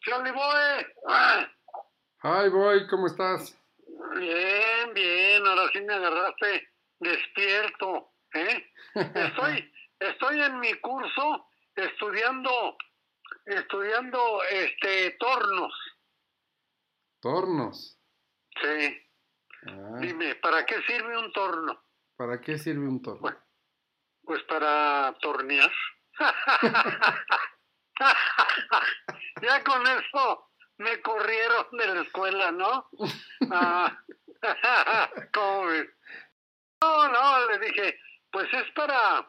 Charlie Boy. Hi, boy, ¿cómo estás? Bien, bien, ahora sí me agarraste despierto, ¿eh? Estoy, estoy en mi curso estudiando, estudiando, este, tornos. Tornos. Sí. Ah, Dime, ¿para qué sirve un torno? ¿Para qué sirve un torno? Bueno. Pues para tornear. ya con eso me corrieron de la escuela, ¿no? Ah. No, no, le dije, pues es para,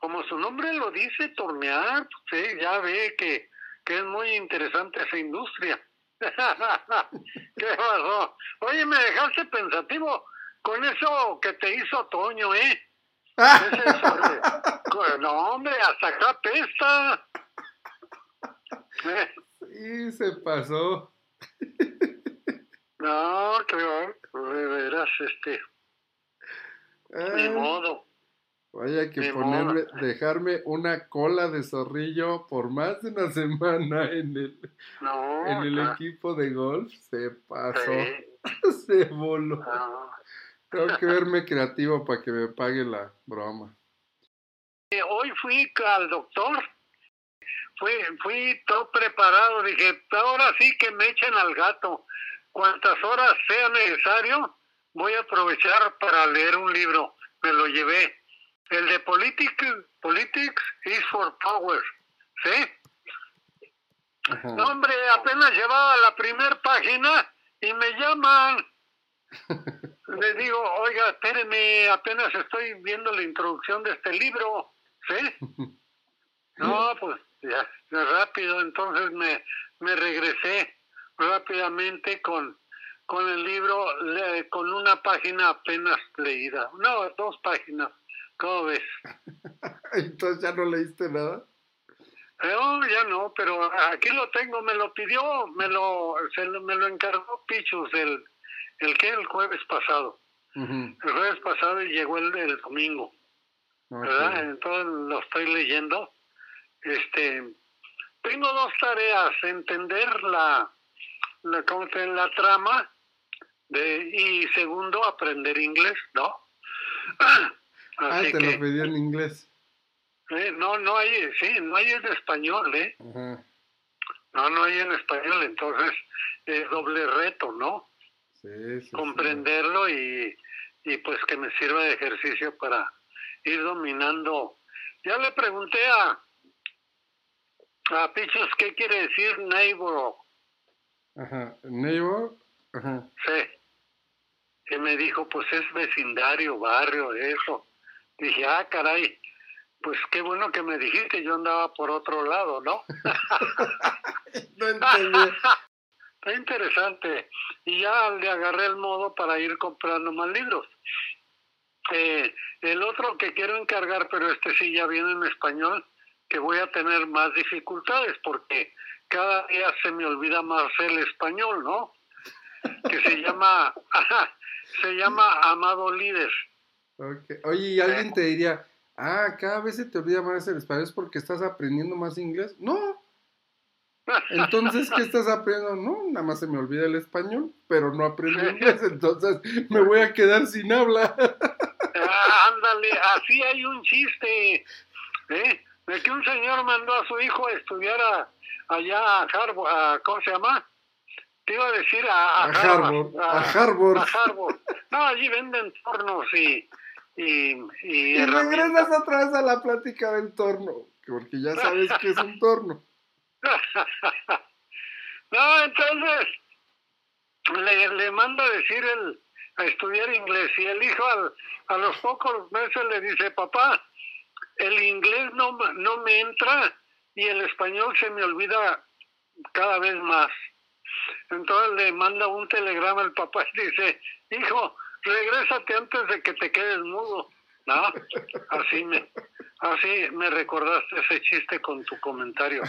como su nombre lo dice, tornear. Sí, ya ve que, que es muy interesante esa industria. ¿Qué pasó? Oye, me dejaste pensativo con eso que te hizo Toño, ¿eh? No, hombre, hasta acá pesta. Sí, se pasó. No, que va, de veras, este, ni Ah, modo. vaya que ni ponerme, modo. dejarme una cola de zorrillo por más de una semana en el, No, en el equipo de golf. Se pasó. sí, Se voló. no. Tengo que verme creativo para que me pague la broma. Eh, Hoy fui al doctor, fui, fui todo preparado, dije, ahora sí que me echen al gato. Cuantas horas sea necesario, voy a aprovechar para leer un libro. Me lo llevé. El de Politics, Politics is for Power. ¿Sí? Ajá. No, hombre, apenas llevaba la primera página y me llaman. Le digo, oiga, espéreme, apenas estoy viendo la introducción de este libro. ¿Sí? No, pues ya, rápido. Entonces me, me regresé rápidamente con, con el libro, le- con una página apenas leída. No, dos páginas. ¿Cómo ves? Entonces ya no leíste nada. No, ya no, pero aquí lo tengo, me lo pidió, me lo, se me lo encargó Pichus el, el que el jueves pasado. El jueves pasado y llegó el, el domingo, Ok. ¿verdad? Entonces lo estoy leyendo. Este, tengo dos tareas, entender la, la, la trama de, y segundo, aprender inglés, ¿no? Ah, te que, lo pedí en inglés. eh, no, no hay, sí, no hay en español, ¿eh? Ajá. No, no hay en español, entonces es doble reto, ¿no? Sí, sí, sí. Comprenderlo y, y pues que me sirva de ejercicio para ir dominando. Ya le pregunté a, a Pichos qué quiere decir neighbor, Ajá. Neighbor. Ajá. sí. Y me dijo, pues es vecindario, barrio, eso. Dije, ah, caray, pues qué bueno que me dijiste, yo andaba por otro lado, ¿no? No entendí. Está interesante. Y ya le agarré el modo para ir comprando más libros. Eh, el otro que quiero encargar, pero este sí ya viene en español, que voy a tener más dificultades porque cada día se me olvida más el español, ¿no? Que se llama, se llama Amado Líder. Oye, y alguien te diría, ah, cada vez se te olvida más el español es porque estás aprendiendo más inglés. No. Entonces, ¿qué estás aprendiendo? No, nada más se me olvida el español, pero no aprendí inglés, entonces me voy a quedar sin habla. Ah, ándale, así hay un chiste, ¿eh? De que un señor mandó a su hijo a estudiar a, allá a Harvard, a- ¿cómo se llama? Te iba a decir a, A Harvard, a Harvard. a Harvard. No, allí venden tornos y... Y, y, Y regresas otra vez a la plática del torno, porque ya sabes que es un torno. no, entonces le, le manda a decir el, a estudiar inglés y el hijo al- a los pocos meses le dice, papá, el inglés no, no me entra y el español se me olvida cada vez más. Entonces le manda un telegrama al papá y dice, hijo, regrésate antes de que te quedes mudo. ¿No? Así me, así me recordaste ese chiste con tu comentario.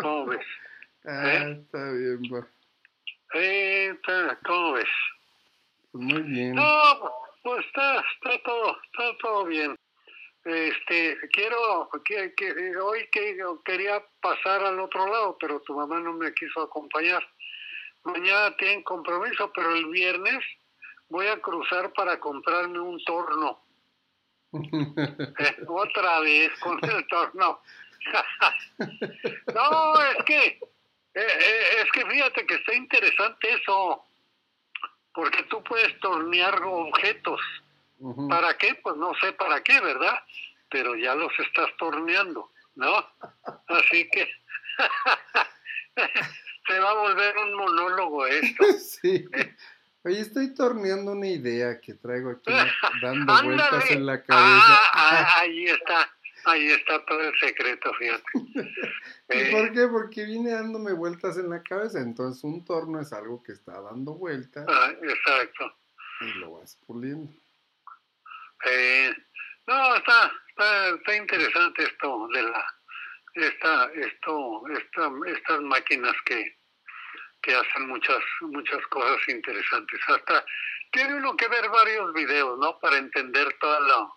¿Cómo ves? Ah, ¿Eh? está bien, va. Eh, está- ¿Cómo ves? Muy bien. No, pues está, está todo, está todo bien. Este, quiero, que, que, hoy que, quería pasar al otro lado, pero tu mamá no me quiso acompañar. Mañana tienen compromiso, pero el viernes voy a cruzar para comprarme un torno. Eh, otra vez con el torno. no, es que, eh, eh, es que fíjate que está interesante eso, porque tú puedes tornear objetos. ¿Para qué? Pues no sé para qué, ¿verdad? Pero ya los estás torneando, ¿no? Así que se va a volver un monólogo esto. Sí. Oye, estoy torneando una idea que traigo aquí dando vueltas en la cabeza. Ah, ah, ahí está. Ahí está todo el secreto, fíjate. ¿Y por qué? Porque vine dándome vueltas en la cabeza. Entonces, un torno es algo que está dando vueltas. Ah, exacto. Y lo vas puliendo. Eh, no, está, está, interesante esto de la, esta, esto, esta, estas máquinas que, que hacen muchas, muchas cosas interesantes. Hasta tiene uno que ver varios videos, ¿no? Para entender toda la,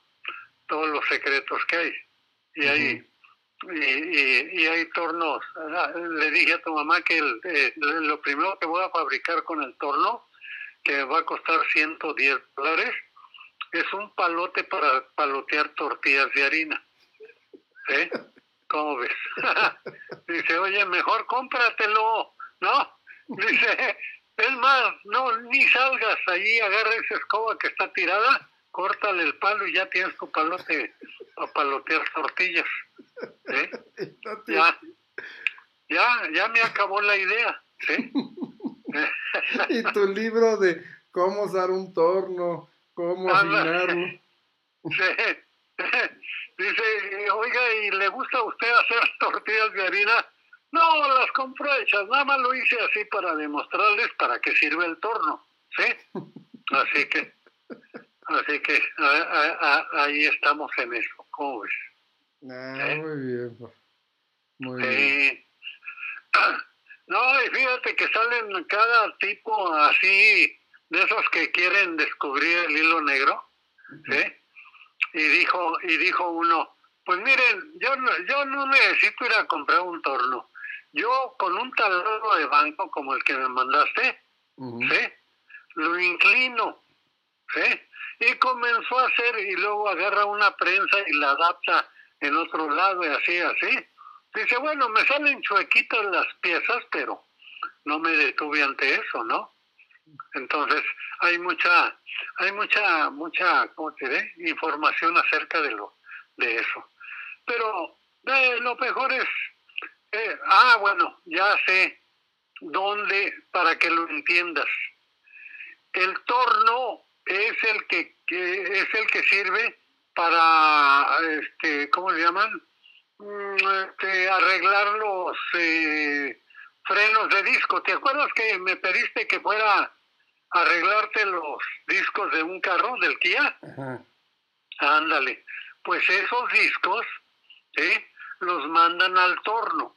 todos los secretos que hay. Y hay, y, y, hay tornos. Ah, le dije a tu mamá que el, eh, lo primero que voy a fabricar con el torno, que va a costar 110 dólares, es un palote para palotear tortillas de harina. ¿Eh? ¿Cómo ves? Dice, oye, mejor cómpratelo, ¿no? Dice, es más, no, ni salgas ahí, agarra esa escoba que está tirada, córtale el palo y ya tienes tu palote para palotear tortillas. ¿eh? Ya, ya, ya me acabó la idea. ¿sí? y tu libro de cómo usar un torno, ¿Cómo afinarlo? Dice, oiga, ¿y le gusta a usted hacer tortillas de harina? No, las compro hechas, nada más lo hice así para demostrarles para qué sirve el torno, ¿sí? Así que, así que ahí estamos en eso, ¿cómo ves? Ah, ¿Eh? Muy bien, muy bien. No, y fíjate que salen cada tipo así de esos que quieren descubrir el hilo negro, ¿sí? Y dijo, y dijo uno, pues miren, yo no, yo no necesito ir a comprar un torno. Yo con un taladro de banco como el que me mandaste, ¿sí? Lo inclino, ¿sí? Y comenzó a hacer y luego agarra una prensa y la adapta en otro lado y así, así. Dice, bueno, me salen chuequitas las piezas, pero no me detuve ante eso, ¿no? Entonces, hay mucha, hay mucha, mucha, ¿cómo te diré? Información acerca de lo, de eso. Pero eh, lo mejor es, eh, ah, bueno, ya sé dónde, para que lo entiendas. El torno es el que, es el que sirve para, este, ¿cómo se llaman? Mm, este, arreglar los eh, frenos de disco. ¿Te acuerdas que me pediste que fuera arreglarte los discos de un carro, del Kia. Ándale. Pues esos discos, ¿sí? Los mandan al torno.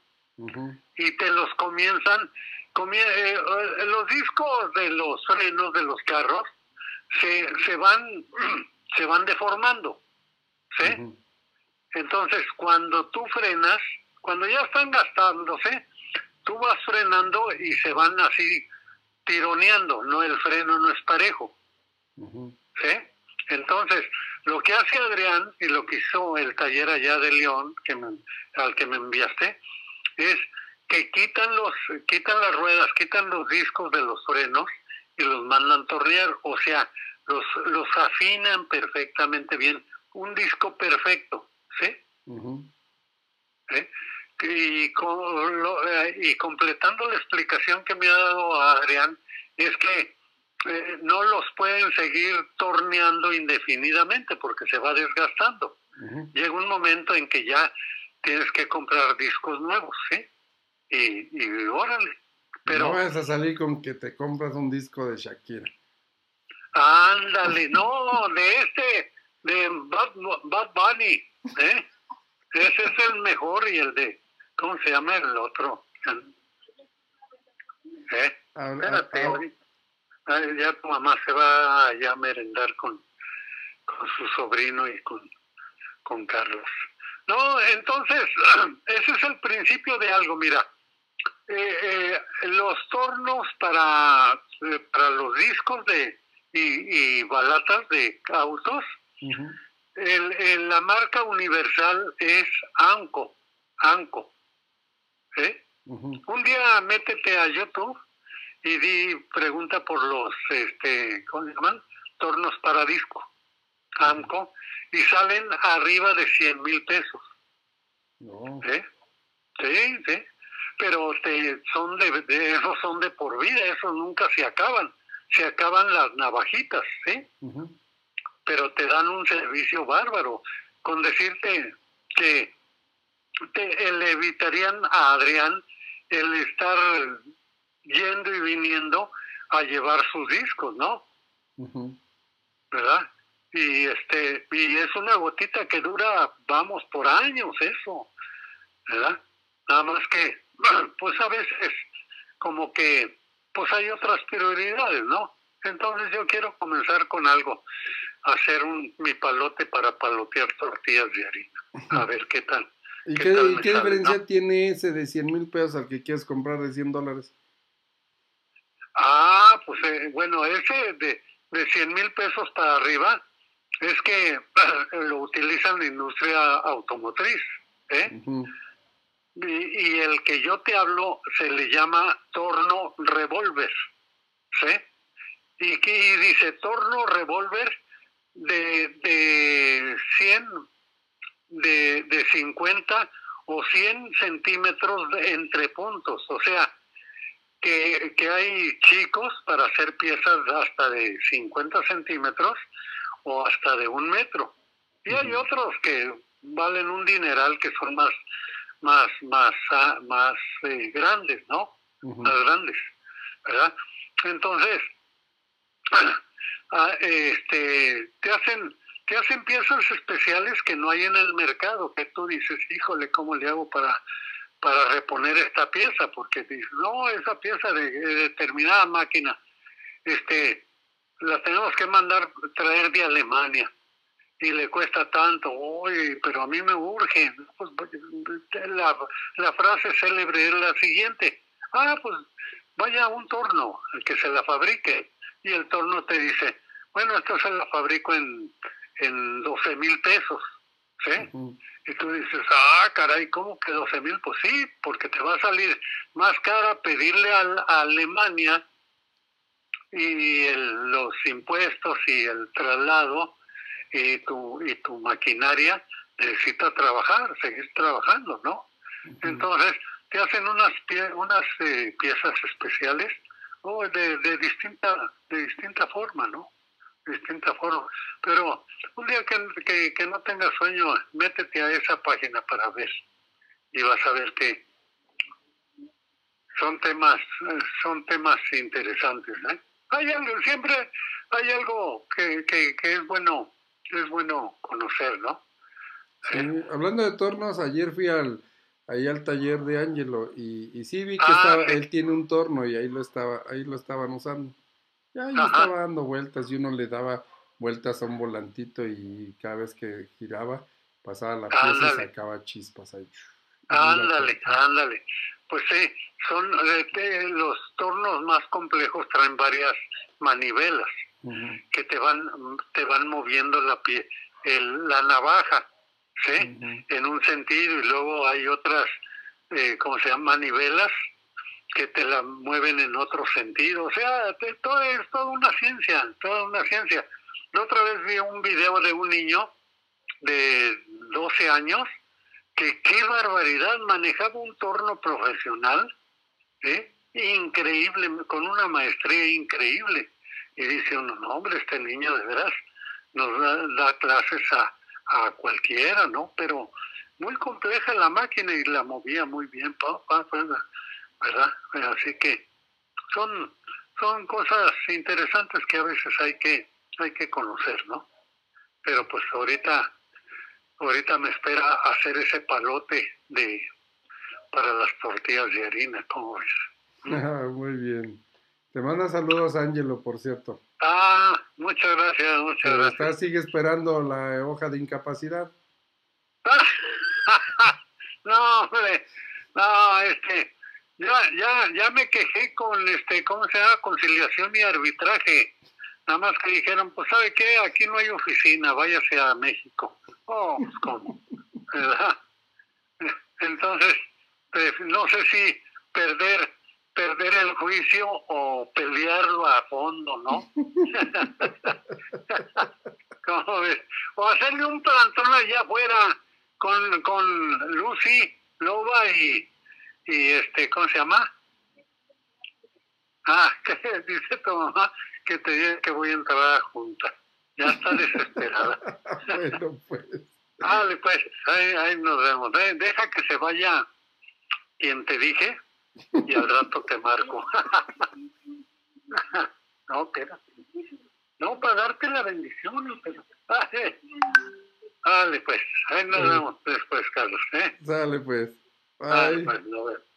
Y te los comienzan. Eh, eh, los discos de los frenos de los carros se, se van se van deformando. ¿Sí? Entonces, cuando tú frenas, cuando ya están gastándose, tú vas frenando y se van así tironeando, no el freno no es parejo. ¿Sí? Entonces, lo que hace Adrián y lo que hizo el taller allá de León, que al que me enviaste, es que quitan los quitan las ruedas, quitan los discos de los frenos y los mandan tornear, o sea, los los afinan perfectamente bien, un disco perfecto, ¿sí? ¿Sí? Y, eh, y completando la explicación que me ha dado Adrián, es que eh, no los pueden seguir torneando indefinidamente porque se va desgastando. Llega un momento en que ya tienes que comprar discos nuevos, ¿sí? Y, y órale. Pero, no vas a salir con que te compras un disco de Shakira. Ándale, no, de este, de Bad, Bad Bunny, ¿eh? Ese es el mejor y el de ¿Cómo se llama el otro? ¿Eh? Espérate, ya tu mamá se va allá a merendar con, con su sobrino y con, con Carlos. No, entonces, ese es el principio de algo, mira. Eh, eh, los tornos para, eh, para los discos de y, balatas de autos, el, la marca universal es Anco, Anco. Un día métete a YouTube y di, pregunta por los, este, ¿cómo se llaman? Tornos para disco, Amco, y salen arriba de 100 mil pesos. No. Sí, sí. Pero te, son de, de, esos son de por vida, esos nunca se acaban. Se acaban las navajitas, ¿sí? Pero te dan un servicio bárbaro. Con decirte que te, le evitarían a Adrián el estar yendo y viniendo a llevar sus discos, ¿no? ¿Verdad? Y este y es una gotita que dura, vamos, por años eso, ¿verdad? Nada más que, pues a veces como que, pues hay otras prioridades, ¿no? Entonces yo quiero comenzar con algo, hacer un mi palote para palotear tortillas de harina, a ver qué tal. ¿Y qué, diferencia tiene ese de 100 mil pesos al que quieres comprar de 100 dólares? Ah, pues eh, bueno, ese de, de 100 mil pesos para arriba es que lo utilizan en la industria automotriz. ¿eh? y, el que yo te hablo se le llama torno revólver. ¿sí? Y aquí dice torno revólver de, de 100, de, de 50 o 100 centímetros entre puntos. O sea, que, que hay chicos para hacer piezas hasta de 50 centímetros o hasta de un metro. Y hay otros que valen un dineral que son más, más, más, ah, más eh, grandes, ¿no? Más grandes, ¿verdad? Entonces, ah, este, te hacen, te hacen piezas especiales que no hay en el mercado, que tú dices, híjole, ¿cómo le hago para para reponer esta pieza, porque dice, no, esa pieza de, determinada máquina, este, la tenemos que mandar traer de Alemania y le cuesta tanto, oye, pero a mí me urge. Pues, la, la frase célebre es la siguiente, ah, pues vaya a un torno, que se la fabrique, y el torno te dice, bueno, esto se la fabrico en, en 12 mil pesos, ¿sí? Y tú dices, ah, caray, ¿cómo que 12 mil? Pues sí, porque te va a salir más cara pedirle a, Alemania y los impuestos y el traslado y tu, y tu maquinaria necesita trabajar, seguir trabajando, ¿no? Entonces, te hacen unas, unas eh, piezas especiales oh, de, de, distinta, de distinta forma, ¿no? Distinta forma. Pero un día que, que, no tengas sueño, métete a esa página para ver y vas a ver que son temas, son temas interesantes. ¿eh? Hay algo, siempre hay algo que, que, es bueno, es bueno conocer, ¿no? hablando de tornos, ayer fui al ahí al taller de Angelo y, y sí vi que ah, él tiene un torno y ahí lo estaba, ahí lo estaban usando. Ya yo estaba dando vueltas y uno le daba vueltas a un volantito y cada vez que giraba pasaba la pieza y sacaba chispas ahí. Ándale, ándale. Pues sí, son eh, los tornos más complejos traen varias manivelas que te van te van moviendo la pie, el, la navaja, ¿sí? En un sentido y luego hay otras, eh, ¿cómo se llama? Manivelas que te la mueven en otro sentido. O sea, todo es toda una ciencia, toda una ciencia. La otra vez vi un video de un niño de 12 años que qué barbaridad, manejaba un torno profesional, ¿eh? increíble, con una maestría increíble. Y dice uno, no hombre, este niño de veras nos da, clases a, cualquiera, ¿no? Pero muy compleja la máquina y la movía muy bien. Pa, pa, ¿verdad? Así que son, son cosas interesantes que a veces hay que, hay que conocer, ¿no? Pero pues ahorita, ahorita me espera hacer ese palote de para las tortillas de harina, ¿cómo ves? muy bien. Te manda saludos, Ángelo, por cierto. Ah, muchas gracias, muchas gracias. Está, sigue esperando la hoja de incapacidad. no, hombre, no, este, ya, ya, ya me quejé con, este, ¿cómo se llama? Conciliación y arbitraje. Nada más que dijeron, pues, ¿sabe qué? Aquí no hay oficina, váyase a México. Oh, pues, ¿cómo? ¿Verdad? Entonces, pues, no sé si perder perder el juicio o pelearlo a fondo, ¿no? ¿Cómo ves? O hacerle un plantón allá afuera con, con Lucy, Loba y, y este, ¿cómo se llama? Ah, que dice tu mamá que te diga que voy a entrar a junta. Ya está desesperada. bueno, pues. Vale, pues, ahí, ahí nos vemos. Deja que se vaya quien te dije y al rato te marco. no, espérate. No, para darte la bendición, pero... Vale, pues, ahí nos vemos después, Carlos. ¿eh? Sale, pues. Bye. Vale, pues, no vemos.